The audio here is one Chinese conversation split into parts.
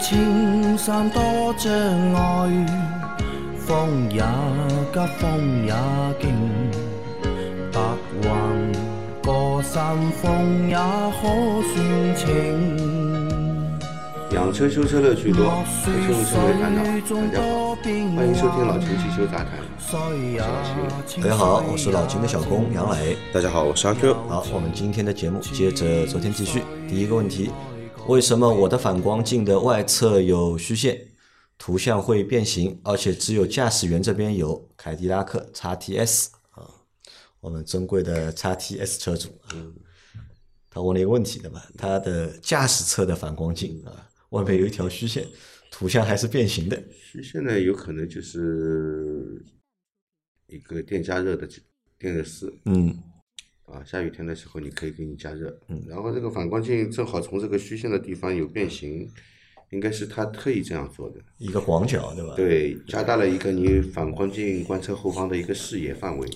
青山多障碍，风也急，风也劲，白云过山峰也可算情。养车修车乐趣多，不修车为烦恼。大家好，欢迎收听老秦汽修杂谈。大家好，我是老秦的小工杨磊。大家好，我是阿 Q。好，我们今天的节目接着昨天继续。第一个问题，为什么我的反光镜的外侧有虚线，图像会变形，而且只有驾驶员这边有？凯迪拉克 x T S 啊，我们尊贵的 x T S 车主，啊，他问了一个问题对吧？他的驾驶侧的反光镜啊。外面有一条虚线，图像还是变形的。虚线呢，有可能就是一个电加热的电热丝。嗯。啊，下雨天的时候你可以给你加热。嗯。然后这个反光镜正好从这个虚线的地方有变形，应该是他特意这样做的。一个广角，对吧？对，加大了一个你反光镜观测后方的一个视野范围。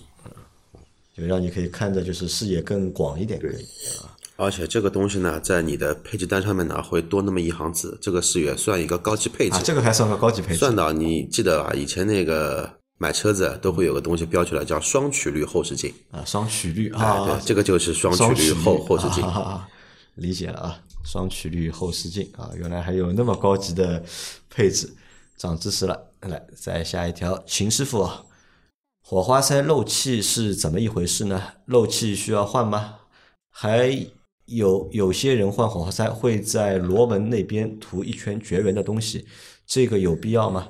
就让你可以看着就是视野更广一点，可以啊。而且这个东西呢，在你的配置单上面呢，会多那么一行字，这个是也算一个高级配置。啊，这个还算个高级配置。算到你记得啊？以前那个买车子都会有个东西标出来，叫双曲率后视镜。啊，双曲率啊，对，这个就是双曲率后后视镜。理解了啊，双曲率后视镜啊，原来还有那么高级的配置，长知识了。来，再下一条，秦师傅，火花塞漏气是怎么一回事呢？漏气需要换吗？还？有有些人换火花塞会在螺纹那边涂一圈绝缘的东西，这个有必要吗？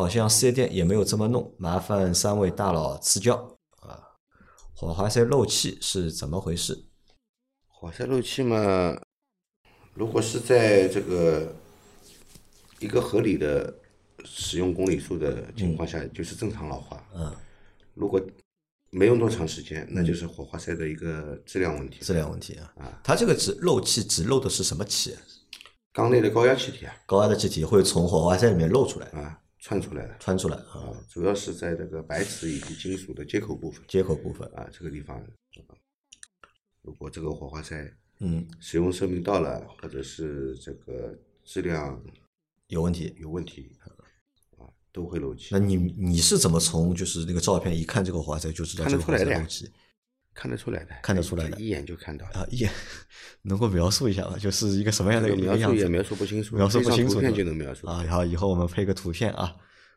好像四 S 店也没有这么弄，麻烦三位大佬赐教啊！火花塞漏气是怎么回事？火花塞漏气嘛，如果是在这个一个合理的使用公里数的情况下，就是正常老化。嗯，如果没用多长时间，那就是火花塞的一个质量问题。质量问题啊！啊，它这个只漏气，只漏的是什么气？缸内的高压气体啊。高压的气体会从火花塞里面漏出来啊，窜出来的。窜出来啊，主要是在这个白瓷以及金属的接口部分。接口部分啊，这个地方，如果这个火花塞嗯使用寿命到了，或者是这个质量有问题，有问题啊。都会漏气。那你你是怎么从就是那个照片一看这个火花塞就知道这个火花塞漏气？看得出来的，看得出来的，一眼就看到啊！一眼 能够描述一下吗？就是一个什么样的一个样子？描述也描述不清楚，描述不清楚。图片就能描述啊！好，以后我们配个图片啊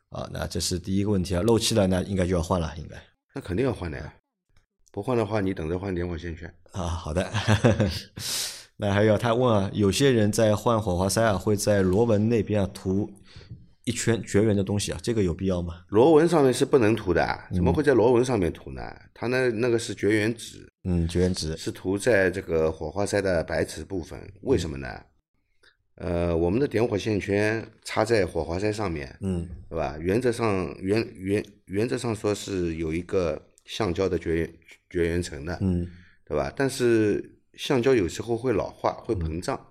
啊！那这是第一个问题啊，漏气了，那应该就要换了，应该。那肯定要换的呀，不换的话，你等着换点火线圈啊。好的。那还有他问啊，有些人在换火花塞啊，会在螺纹那边啊涂。一圈绝缘的东西啊，这个有必要吗？螺纹上面是不能涂的，怎么会在螺纹上面涂呢？它那那个是绝缘纸，嗯，绝缘纸是涂在这个火花塞的白瓷部分，为什么呢？呃，我们的点火线圈插在火花塞上面，嗯，对吧？原则上原原原则上说是有一个橡胶的绝缘绝缘层的，嗯，对吧？但是橡胶有时候会老化，会膨胀，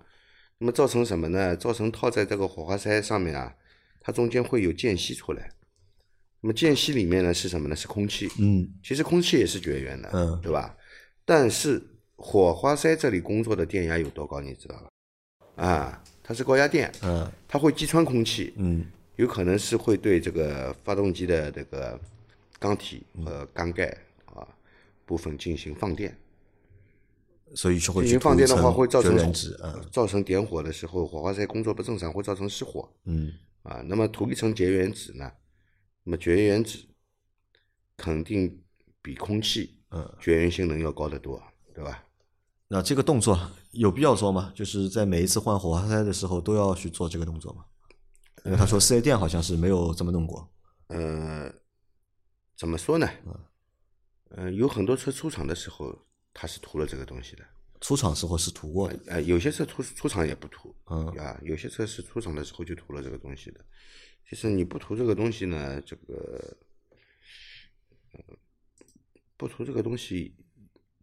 那么造成什么呢？造成套在这个火花塞上面啊。它中间会有间隙出来，那么间隙里面呢是什么呢？是空气。嗯，其实空气也是绝缘的，嗯，对吧？但是火花塞这里工作的电压有多高？你知道吧？啊，它是高压电，嗯，它会击穿空气，嗯，有可能是会对这个发动机的这个缸体和缸盖啊部分进行放电，所以就会进行放电的话会造成嗯，造成点火的时候火花塞工作不正常，会造成失火，嗯。啊，那么涂一层绝缘纸呢？那么绝缘纸肯定比空气，嗯，绝缘性能要高得多，对吧？那这个动作有必要做吗？就是在每一次换火花塞的时候都要去做这个动作吗？因为他说四 S 店好像是没有这么弄过。呃，怎么说呢？嗯，有很多车出厂的时候他是涂了这个东西的。出厂时候是涂过的，呃，有些车出出厂也不涂，嗯啊，有些车是出厂的时候就涂了这个东西的。其实你不涂这个东西呢，这个，不涂这个东西，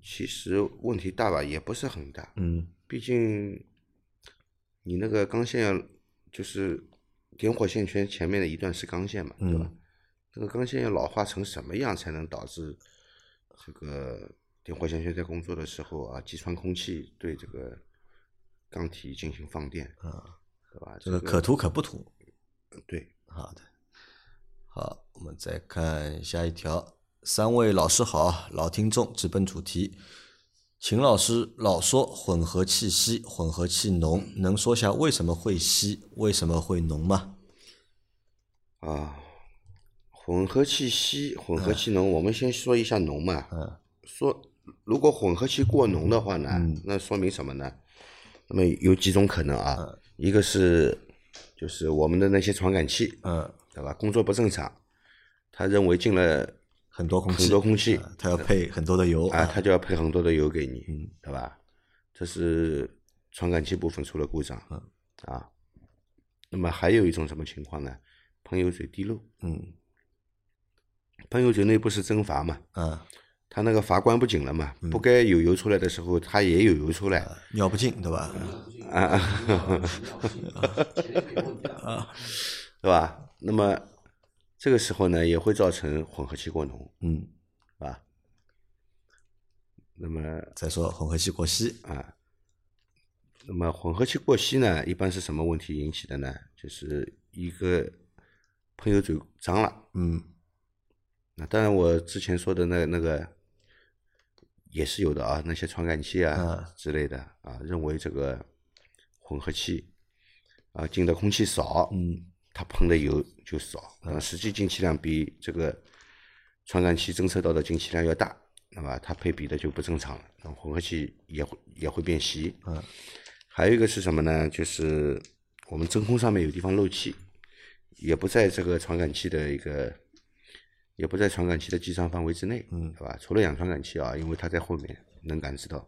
其实问题大吧，也不是很大。嗯，毕竟你那个钢线要就是点火线圈前面的一段是钢线嘛，对吧？那个钢线要老化成什么样才能导致这个？点火线圈在工作的时候啊，击穿空气对这个钢体进行放电啊对吧？这个可涂可不涂。对，好的，好，我们再看下一条。三位老师好，老听众直奔主题。秦老师老说混合气稀，混合气浓，能说下为什么会稀，为什么会浓吗？啊，混合气稀，混合气浓，我们先说一下浓嘛。嗯说如果混合气过浓的话呢，嗯。那说明什么呢？那么有几种可能啊，一个是就是我们的那些传感器，嗯，对吧？工作不正常，他认为进了很多空气，很多空气啊它要配很多的油啊，他就要配很多的油给你，嗯。对吧？这是传感器部分出了故障，嗯。啊，那么还有一种什么情况呢？喷油嘴滴漏，嗯。喷油嘴内部是蒸发嘛，嗯，它那个阀关不紧了嘛，不该有油出来的时候，它也有油出来，尿不尽对吧？啊啊，对吧？那么这个时候呢，也会造成混合气过浓，嗯，是吧？那么再说混合气过稀，啊，那么混合气过稀呢，一般是什么问题引起的呢？就是一个喷油嘴脏了。嗯那当然，我之前说的那那个也是有的啊，那些传感器啊嗯之类的啊，认为这个混合气啊进的空气少，嗯它喷的油就少，啊，实际进气量比这个传感器侦测到的进气量要大，那么它配比的就不正常了，那混合气也会也会变稀。嗯，还有一个是什么呢？就是我们真空上面有地方漏气，也不在这个传感器的一个，也不在传感器的计算范围之内，嗯对吧？除了氧传感器啊，因为它在后面能感知到，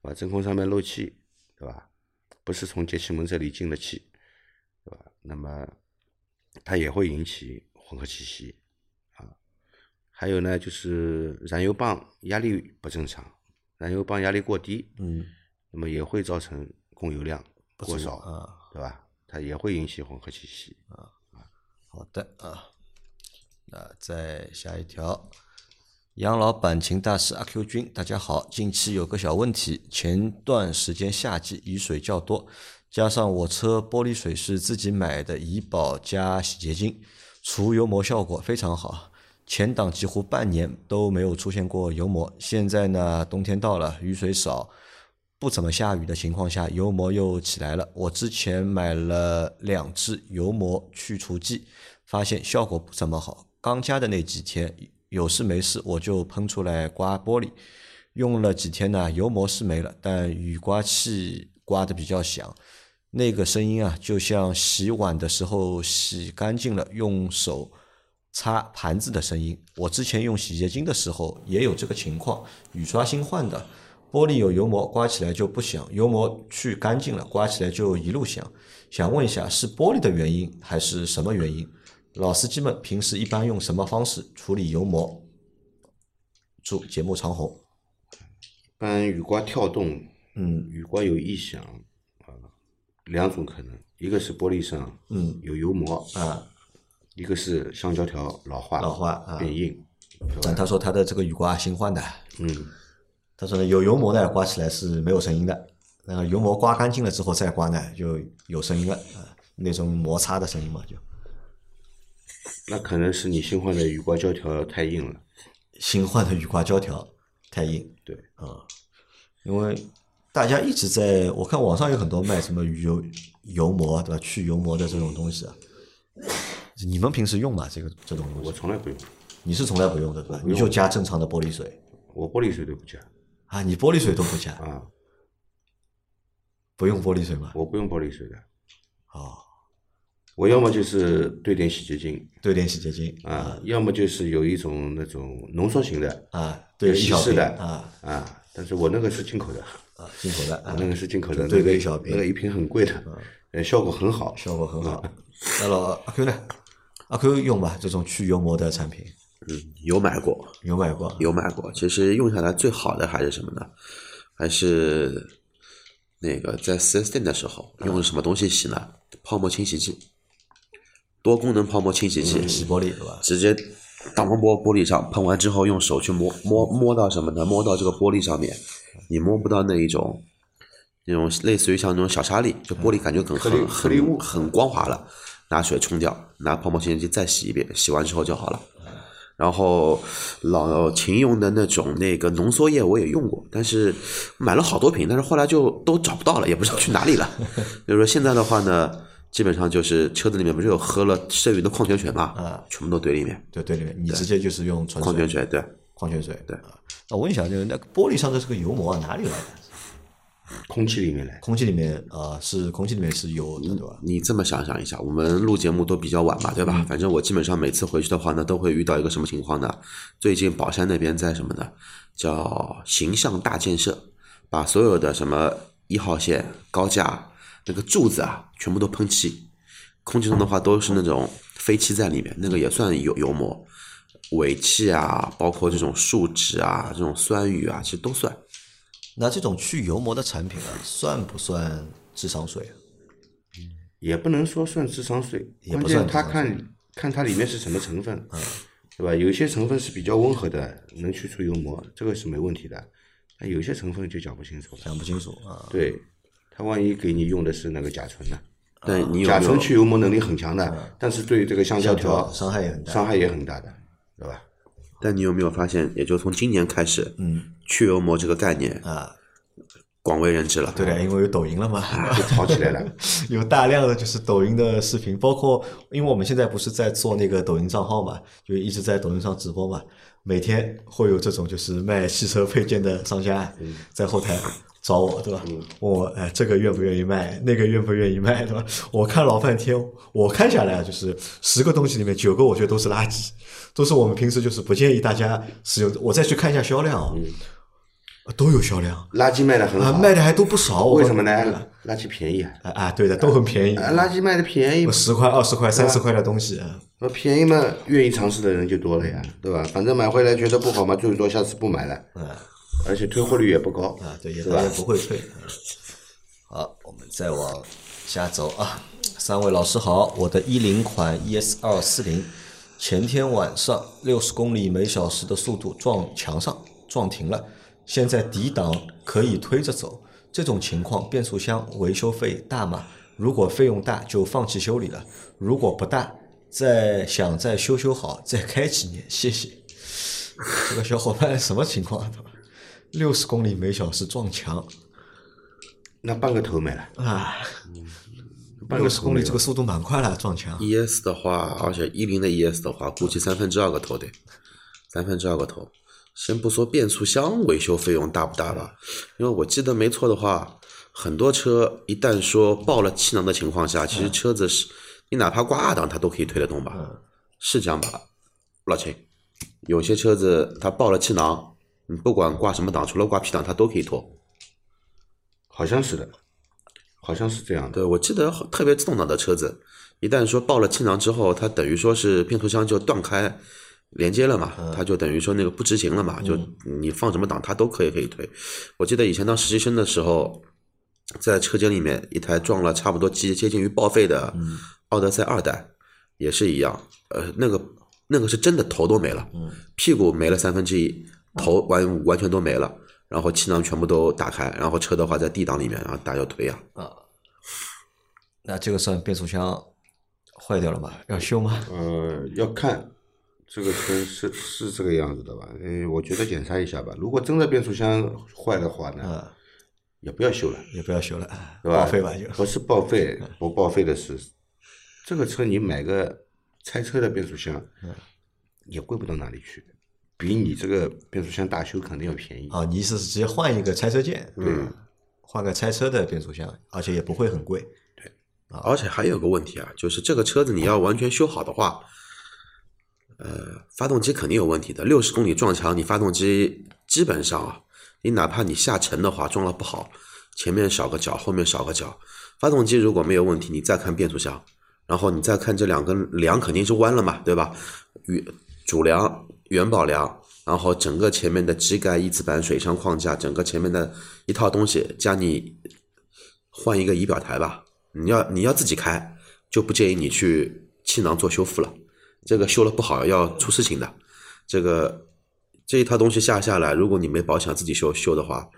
啊？真空上面漏气，对吧？不是从节气门这里进的气，对吧？那么它也会引起混合气息啊。还有呢，就是燃油棒压力不正常，燃油棒压力过低，嗯，那么也会造成供油量过少。对吧？它也会引起混合气稀。好的啊，那再下一条，杨老板秦大师阿 Q 君，大家好，近期有个小问题，前段时间夏季雨水较多，加上我车玻璃水是自己买的怡宝加洗洁精，除油膜效果非常好。前挡几乎半年都没有出现过油膜，现在呢，冬天到了，雨水少，不怎么下雨的情况下，油膜又起来了。我之前买了两支油膜去除剂，发现效果不怎么好。刚加的那几天，有事没事我就喷出来刮玻璃，用了几天呢，油膜是没了，但雨刮器刮的比较响，那个声音啊，就像洗碗的时候洗干净了用手擦盘子的声音。我之前用洗洁精的时候也有这个情况，雨刷新换的，玻璃有油膜，刮起来就不响；油膜去干净了，刮起来就一路响。想问一下，是玻璃的原因还是什么原因？老司机们平时一般用什么方式处理油膜？祝节目长红。一般雨刮跳动，嗯。雨刮有异响啊，两种可能，一个是玻璃上嗯。有油膜，啊，一个是橡胶条老化老化啊。变硬，但他说他的这个雨刮新换的，嗯，他说呢有油膜呢刮起来是没有声音的，那个油膜刮干净了之后再刮呢就有声音了啊，那种摩擦的声音嘛就。那可能是你新换的雨刮胶条太硬了，新换的雨刮胶条太硬对，啊，因为大家一直在我看网上有很多卖什么油油膜对吧，去油膜的这种东西啊，你们平时用吗？这个这种东西我？从来不用，你是从来不用的对吧？你就加正常的玻璃水我玻璃水都不加啊？你玻璃水都不加，啊，不用玻璃水吗？我不用玻璃水的，哦，我要么就是兑点洗洁精兑点洗洁精啊，要么就是有一种那种浓缩型的啊，兑一小瓶稀释的啊啊，但是我那个是进口的，啊，进口的啊，那个是进口的，兑那个个一小瓶那个一瓶很贵的，呃，效果很好，效果很好。那老阿 Q 呢？阿 Q 用吧这种去油膜的产品，嗯，有买过，有买过？有买过。其实用下来最好的还是什么呢？还是那个在四 S 店的时候用什么东西洗呢？泡沫清洗剂，多功能泡沫清洗器，洗玻璃对吧？直接挡风玻玻璃上喷完之后，用手去摸摸摸到什么呢？摸到这个玻璃上面，你摸不到那一种那种类似于像那种小沙粒，就玻璃感觉很很很光滑了，拿水冲掉，拿泡沫清洗剂再洗一遍，洗完之后就好了。然后老秦用的那种那个浓缩液我也用过，但是买了好多瓶，但是后来就都找不到了，也不知道去哪里了。就是说现在的话呢，基本上就是车子里面不是有喝了剩余的矿泉水嘛，啊全部都堆里面，对堆里面，你直接就是用纯矿泉水对。矿泉水。对啊，那我问一下，就是那个玻璃上的这个油膜啊，哪里来的？空气里面来，空气里面啊、是空气里面是有的，对吧？你这么想想一下，我们录节目都比较晚嘛，对吧？反正我基本上每次回去的话呢，都会遇到一个什么情况呢？最近宝山那边在什么呢？叫形象大建设，把所有的什么一号线高架那个柱子啊，全部都喷漆，空气中的话都是那种飞气在里面，那个也算有油膜。尾气啊，包括这种树脂啊，这种酸雨啊，其实都算。那这种去油膜的产品啊，算不算智商税啊？也不能说算智商税，也不关键它算智商税看看它里面是什么成分，对吧？有些成分是比较温和的，能去除油膜，这个是没问题的。但有些成分就讲不清楚了，讲不清楚啊。对，它万一给你用的是那个甲醇呢？但你甲醇去油膜能力很强的，但是对这个橡胶条伤害也很大伤害也很大的，对吧？但你有没有发现，也就从今年开始，嗯去油膜这个概念啊，广为人知了。对的，因为有抖音了嘛，就炒起来了。有大量的就是抖音的视频，包括因为我们现在不是在做那个抖音账号嘛，就一直在抖音上直播嘛，每天会有这种就是卖汽车配件的商家在后台找我，对吧？问我哎，这个愿不愿意卖，那个愿不愿意卖，对吧？我看老半天，我看下来啊，就是十个东西里面九个我觉得都是垃圾，都是我们平时就是不建议大家使用。我再去看一下销量啊，都有销量垃圾卖的很啊，好，卖的还都不少。我为什么呢？垃圾便宜啊，啊啊，对的，都很便宜。啊垃圾卖的便宜，十块、二十块、三十块的东西，啊呃便宜嘛，愿意尝试的人就多了呀，对吧？反正买回来觉得不好嘛，最多下次不买了，啊而且退货率也不高，啊，对，也？不会退。好，我们再往下走啊。三位老师好，我的一零款 ES 二四零前天晚上六十公里每小时的速度撞墙上撞停了，现在抵档可以推着走，这种情况变速箱维修费大吗？如果费用大就放弃修理了，如果不大，再想再修修好，再开几年，谢谢。这个小伙伴什么情况？六十公里每小时撞墙那半个头没了，啊！半六十公里。这个速度蛮快了，撞墙。ES 的话，而且一零的 ES 的话，估计三分之二个头得，三分之二个头。先不说变速箱维修费用大不大吧，因为我记得没错的话，很多车一旦说爆了气囊的情况下，其实车子是你哪怕挂二档它都可以推得动吧？是这样吧，老秦？有些车子它爆了气囊，你不管挂什么档，除了挂 P 档，它都可以拖。好像是的，好像是这样的。对，我记得特别自动挡的车子，一旦说爆了气囊之后，它等于说是变速箱就断开连接了嘛，它就等于说那个不执行了嘛，就你放什么档它都可以可以推。我记得以前当实习生的时候，在车间里面一台撞了差不多接接近于报废的奥德赛二代，也是一样，呃，那个那个是真的头都没了，屁股没了三分之一，头完完全都没了。然后气囊全部都打开，然后车的话在 D 档里面，然后大家就推啊，那这个算变速箱坏掉了吗？要修吗？呃，要看这个车是是这个样子的吧？嗯，我觉得检查一下吧。如果真的变速箱坏的话呢，嗯，也不要修了，也不要修了，对吧？报废吧就。不是报废，不报废的是这个车，你买个拆车的变速箱，也贵不到哪里去，比你这个变速箱大修肯定要便宜。啊，你意思是直接换一个拆车件？对，换个拆车的变速箱，而且也不会很贵。对，啊而且还有个问题啊，就是这个车子你要完全修好的话，呃，发动机肯定有问题的。六十公里撞墙，你发动机基本上啊，你哪怕你下沉的话，撞了不好，前面少个角，后面少个角，发动机如果没有问题，你再看变速箱，然后你再看这两根梁肯定是弯了嘛，对吧？与主梁、元宝梁，然后整个前面的机盖、翼子板、水箱框架，整个前面的一套东西，加你换一个仪表台吧。你要你要自己开，就不建议你去气囊做修复了，这个修了不好要出事情的。这个这一套东西下下来，如果你没保险自己修修的话，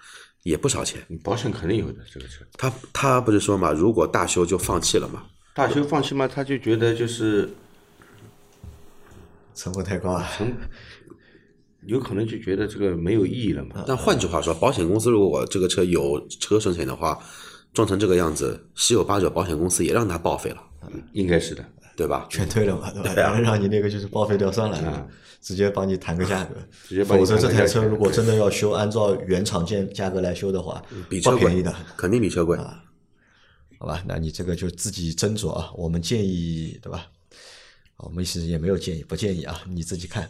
也不少钱。保险肯定有的这个车。他他不是说嘛，如果大修就放弃了嘛？大修放弃嘛，他就觉得就是成本太高啊。有可能就觉得这个没有意义了嘛。但换句话说，保险公司如果我这个车有车损险的话，撞成这个样子，十有八九保险公司也让他报废了，应该是的，对吧？全退了嘛，对吧？对啊让你那个就是报废掉算了，直接帮你谈个价格。直接帮你否则这台车如果 真的要修，按照原厂件价格来修的话，比车便宜的。肯定比车贵。啊好吧，那你这个就自己斟酌啊。我们建议，对吧？我们其实也没有建议，不建议啊，你自己看。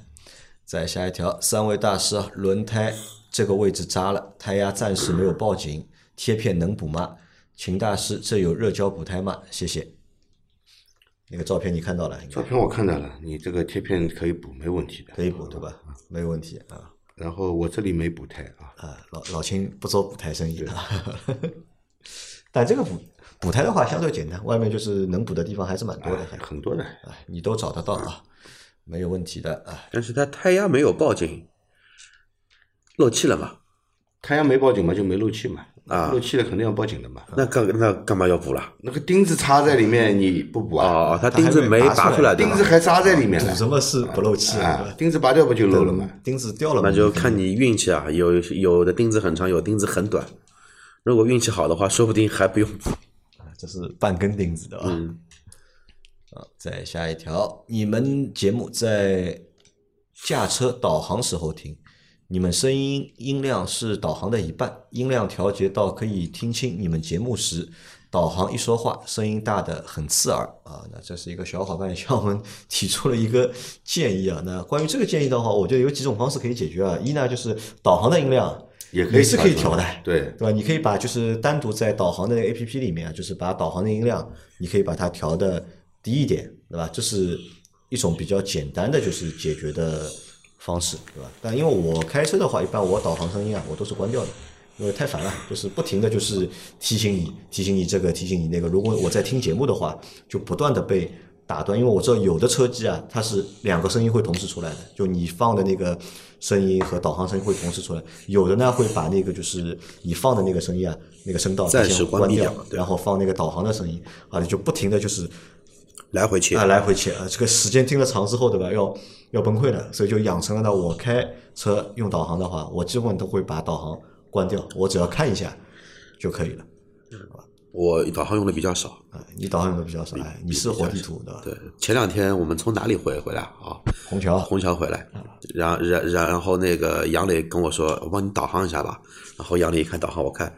再下一条，三位大师啊，轮胎这个位置扎了，胎压暂时没有报警，贴片能补吗？秦大师，这有热胶补胎吗？谢谢。那个照片你看到了，照片我看到了，你这个贴片可以补，没问题的。可以补对吧？没有问题啊然后我这里没补胎啊，啊，老老秦不做补胎生意啊。但这个补补胎的话相对简单，外面就是能补的地方还是蛮多的，还很多的。啊，你都找得到啊，没有问题的啊。但是它胎压没有报警，漏气了嘛？胎压没报警嘛，就没漏气嘛。啊漏气了肯定要报警的嘛。那干那干嘛要补了？那个钉子插在里面，你不补啊？哦，它钉子没拔出来，钉子还扎在里面了补什么是不漏气啊？啊，钉子拔掉不就漏了吗？钉子掉了嘛，那就看你运气啊，有有的钉子很长，有钉子很短。如果运气好的话，说不定还不用补。这是半根钉子的啊。嗯，啊，再下一条，你们节目在驾车导航时候听，你们声音音量是导航的一半，音量调节到可以听清你们节目时，导航一说话声音大的很刺耳啊。那这是一个小伙伴向我们 提出了一个建议啊。那关于这个建议的话，我觉得有几种方式可以解决啊。一呢就是导航的音量也可以是可以调的，对对吧？你可以把就是单独在导航的 A P P 里面啊，就是把导航的音量，你可以把它调的低一点，对吧？这是一种比较简单的就是解决的方式，对吧？但因为我开车的话，一般我导航声音啊，我都是关掉的，因为太烦了，就是不停的就是提醒你，提醒你这个，提醒你那个。如果我在听节目的话，就不断的被打断，因为我知道有的车机啊，它是两个声音会同时出来的，就你放的那个声音和导航声音会同时出来，有的呢会把那个就是你放的那个声音啊，那个声道暂时先关掉对然后放那个导航的声音啊，就不停的就是来回切啊，来回切啊，这个时间听了长之后，对吧？要要崩溃了，所以就养成了呢，我开车用导航的话，我基本都会把导航关掉，我只要看一下就可以了。我导航用的比较少。哎，你导航用的比较少，哎，你是活地图对吧？对，前两天我们从哪里回回来啊？虹桥，虹桥回来，然然然然后那个杨磊跟我说，我帮你导航一下吧。然后杨磊一看导航，我看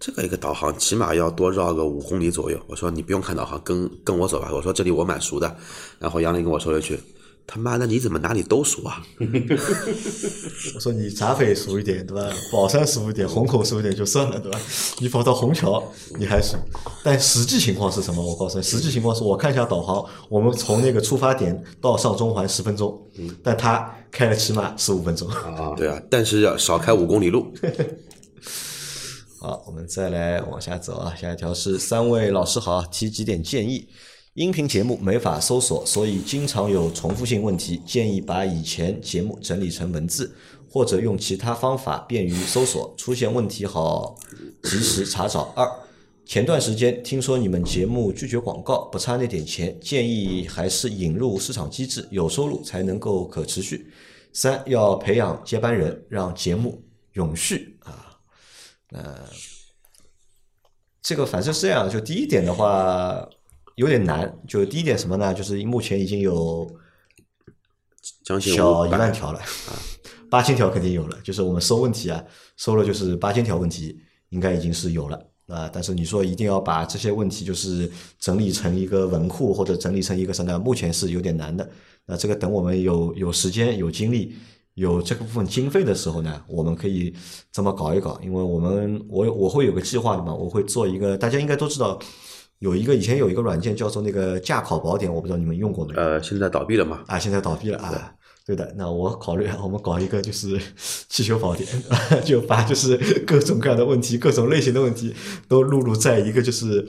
这个一个导航起码要多绕个五公里左右。我说你不用看导航，跟跟我走吧。我说这里我蛮熟的。然后杨磊跟我说了一句。他妈的，你怎么哪里都熟啊？我说你闸北熟一点，对吧？宝山熟一点，虹口熟一点就算了，对吧？你跑到虹桥你还熟，但实际情况是什么？我告诉你，实际情况是我看一下导航，我们从那个出发点到上中环十分钟，但他开了起码十五分钟。啊，对啊，但是要少开五公里路。好，我们再来往下走啊，下一条是三位老师好，提几点建议。音频节目没法搜索，所以经常有重复性问题，建议把以前节目整理成文字，或者用其他方法便于搜索，出现问题好及时查找。二，前段时间听说你们节目拒绝广告，不差那点钱，建议还是引入市场机制，有收入才能够可持续。三，要培养接班人，让节目永续啊。呃，这个反正是这样，就第一点的话有点难，就第一点什么呢？就是目前已经有将近小一万条了，八千条肯定有了。就是我们收问题啊，收了就是八千条问题，应该已经是有了啊。但是你说一定要把这些问题就是整理成一个文库或者整理成一个什么？目前是有点难的。那这个等我们有有时间、有精力、有这个部分经费的时候呢，我们可以这么搞一搞。因为我们我我会有个计划的嘛，我会做一个，大家应该都知道，有一个以前有一个软件叫做那个驾考宝典，我不知道你们用过没有？呃，现在倒闭了嘛？啊，现在倒闭了啊。对的，那我考虑我们搞一个就是汽修宝典，就把就是各种各样的问题、各种类型的问题都录入在一个就是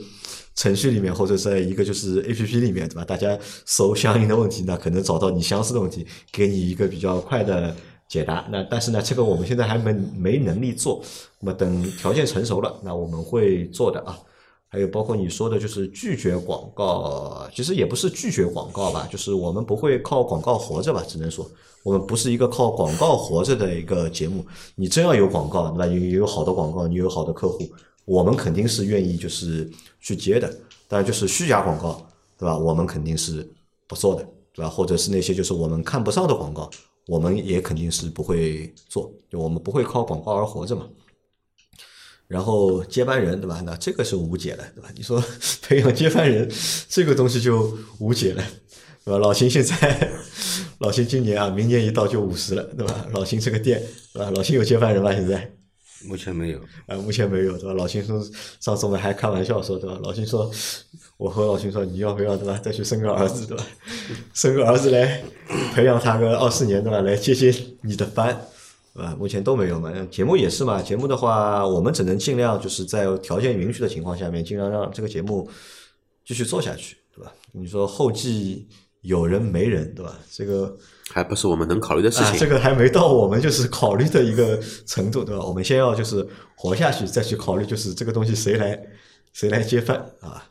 程序里面，或者在一个就是 A P P 里面，对吧？大家搜相应的问题，那可能找到你相似的问题，给你一个比较快的解答。那但是呢，这个我们现在还没没能力做，那么等条件成熟了，那我们会做的啊。还有包括你说的，就是拒绝广告，其实也不是拒绝广告吧，就是我们不会靠广告活着吧，只能说我们不是一个靠广告活着的一个节目。你真要有广告，对吧？你有好的广告，你有好的客户，我们肯定是愿意就是去接的。当然，就是虚假广告，对吧？我们肯定是不做的，对吧？或者是那些就是我们看不上的广告，我们也肯定是不会做，就我们不会靠广告而活着嘛。然后接班人，对吧？那这个是无解的，对吧？你说 培养接班人，这个东西就无解了，对吧？老秦现在，老秦今年啊，明年一到就五十了，对吧？老秦这个店，对吧？老秦有接班人吗？现在？目前没有。啊，目前没有，对吧？老秦说，上次我们还开玩笑说，对吧？老秦说，我和老秦说，你要不要，对吧？再去生个儿子，对吧？生个儿子来培养他个二四年，对吧？来接接你的班。啊，目前都没有嘛。节目也是嘛。节目的话，我们只能尽量就是在条件允许的情况下面，尽量让这个节目继续做下去，对吧？你说后继有人没人，对吧？这个还不是我们能考虑的事情。这个还没到我们就是考虑的一个程度，对吧？我们先要就是活下去，再去考虑就是这个东西谁来谁来接饭啊？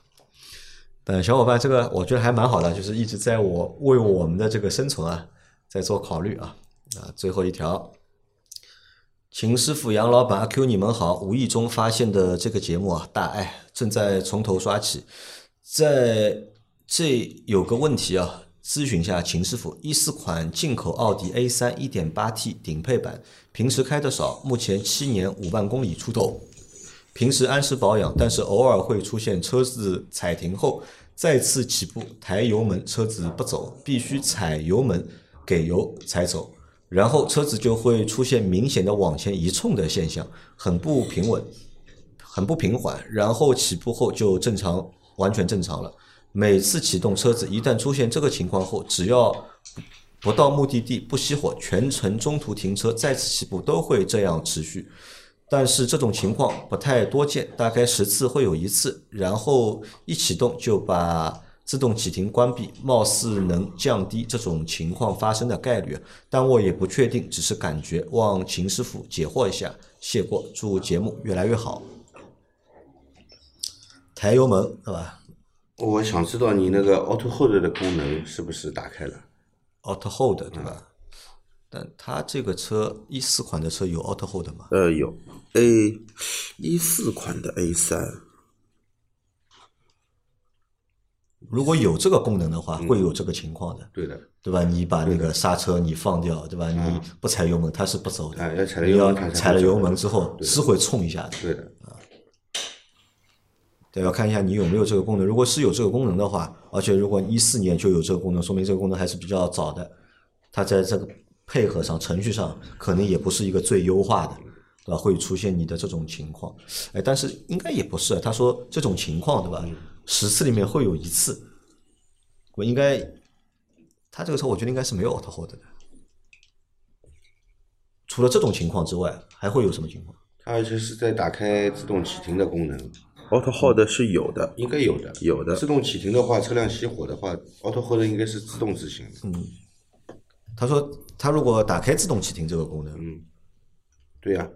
嗯小伙伴，这个我觉得还蛮好的，就是一直在我为我们的这个生存啊在做考虑啊啊，最后一条。秦师傅、杨老板、阿 Q，你们好！无意中发现的这个节目啊，大爱正在从头刷起。在这有个问题啊，咨询一下秦师傅：一四款进口奥迪 A 三一点八 T 顶配版，平时开的少，目前七年五万公里出头，平时按时保养，但是偶尔会出现车子踩停后再次起步抬油门，车子不走，必须踩油门给油才走。然后车子就会出现明显的往前一冲的现象，很不平稳，很不平缓。然后起步后就正常，完全正常了。每次启动车子，一旦出现这个情况后，只要不到目的地不熄火，全程中途停车再次起步都会这样持续。但是这种情况不太多见，大概十次会有一次。然后一启动就把。自动启停关闭，貌似能降低这种情况发生的概率，但我也不确定，只是感觉。望秦师傅解惑一下，谢过。祝节目越来越好。抬油门，是吧？我想知道你那个 Auto Hold 的功能是不是打开了？Auto Hold 对吧？但它这个车一四款的车有 Auto Hold 吗？呃，有 A 一四款的 A 三。如果有这个功能的话，会有这个情况的，对的，对吧？你把那个刹车你放掉，对吧？你不踩油门，它是不走的。要踩了油门，踩了油门之后是会冲一下的。对的啊，对，要看一下你有没有这个功能。如果是有这个功能的话，而且如果一四年就有这个功能，说明这个功能还是比较早的。它在这个配合上、程序上，可能也不是一个最优化的，对吧？会出现你的这种情况。哎，但是应该也不是。他说这种情况，对吧？十次里面会有一次，我应该，他这个车我觉得应该是没有 auto hold 的。除了这种情况之外，还会有什么情况？它而且是在打开自动启停的功能，auto hold 是有的，应该有的，有的。自动启停的话，车辆熄火的话，auto hold 应该是自动执行的。嗯，他说他如果打开自动启停这个功能，嗯，对呀，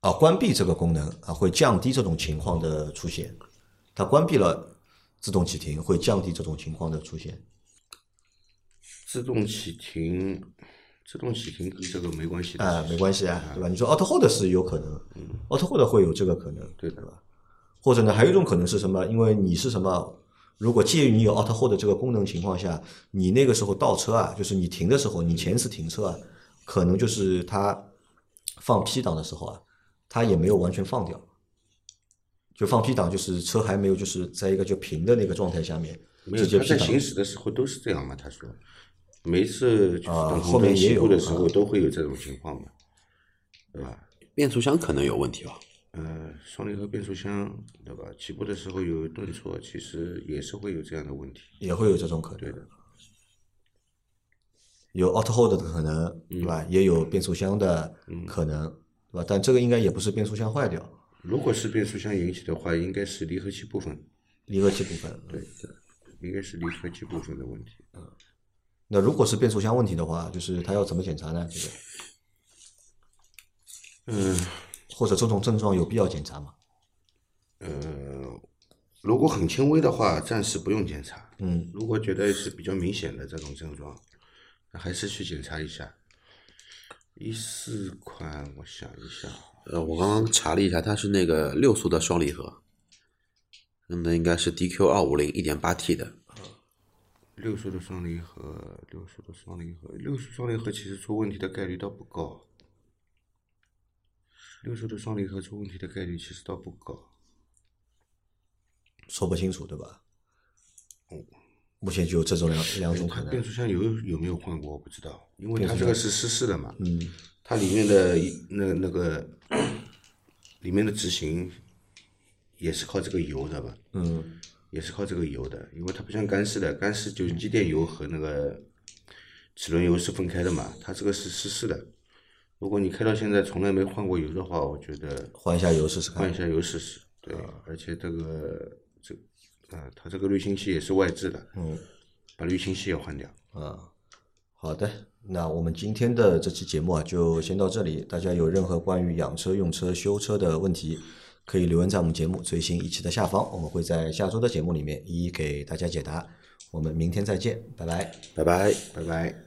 啊，关闭这个功能啊，会降低这种情况的出现。它关闭了自动启停，会降低这种情况的出现。自动启停，自动启停跟这个没关系的。啊，没关系啊，对吧？你说 Auto Hold 是有可能，Auto Hold 会有这个可能，对的吧？或者呢，还有一种可能是什么？因为你是什么？如果介于你有 Auto Hold 这个功能情况下，你那个时候倒车啊，就是你停的时候，你前次停车啊，可能就是它放 P 档的时候啊，它也没有完全放掉。就放 P 档，就是车还没有就是在一个就平的那个状态下面，没有他在行驶的时候都是这样嘛？他说，每次啊后面也有的时候都会有这种情况嘛，对吧？变速箱可能有问题吧？呃，双离合变速箱对吧？起步的时候有顿挫，其实也是会有这样的问题，也会有这种可能。对的，有 auto hold 的可能，对吧？也有变速箱的可能，对吧？但这个应该也不是变速箱坏掉。如果是变速箱引起的话，应该是离合器部分。离合器部分，对，应该是离合器部分的问题。嗯，那如果是变速箱问题的话，就是他要怎么检查呢？这个嗯或者这种症状有必要检查吗？呃，如果很轻微的话，暂时不用检查。嗯，如果觉得是比较明显的这种症状，那还是去检查一下。一四款，我想一下，呃，我刚刚查了一下，它是那个六速的双离合，那么应该是 DQ 二五零一点八 T 的。六速的双离合，六速的双离合，六速双离合其实出问题的概率倒不高。六速的双离合出问题的概率其实倒不高。说不清楚，对吧？哦目前就有这种两两种可能它变。速箱油有没有换过我不知道，因为它这个是湿式的嘛，嗯，它里面的那那个 里面的执行也是靠这个油的吧，嗯，也是靠这个油的，因为它不像干式的，干式就是机电油和那个齿轮油是分开的嘛，它这个是湿式的。如果你开到现在从来没换过油的话，我觉得换一下油试试看。换一下油试试。对，而且这个它这个滤清器也是外置的，嗯，把滤清器也换掉。啊，好的，那我们今天的这期节目啊，就先到这里。大家有任何关于养车、用车、修车的问题，可以留言在我们节目最新一期的下方，我们会在下周的节目里面一一给大家解答。我们明天再见，拜拜。拜拜。拜拜。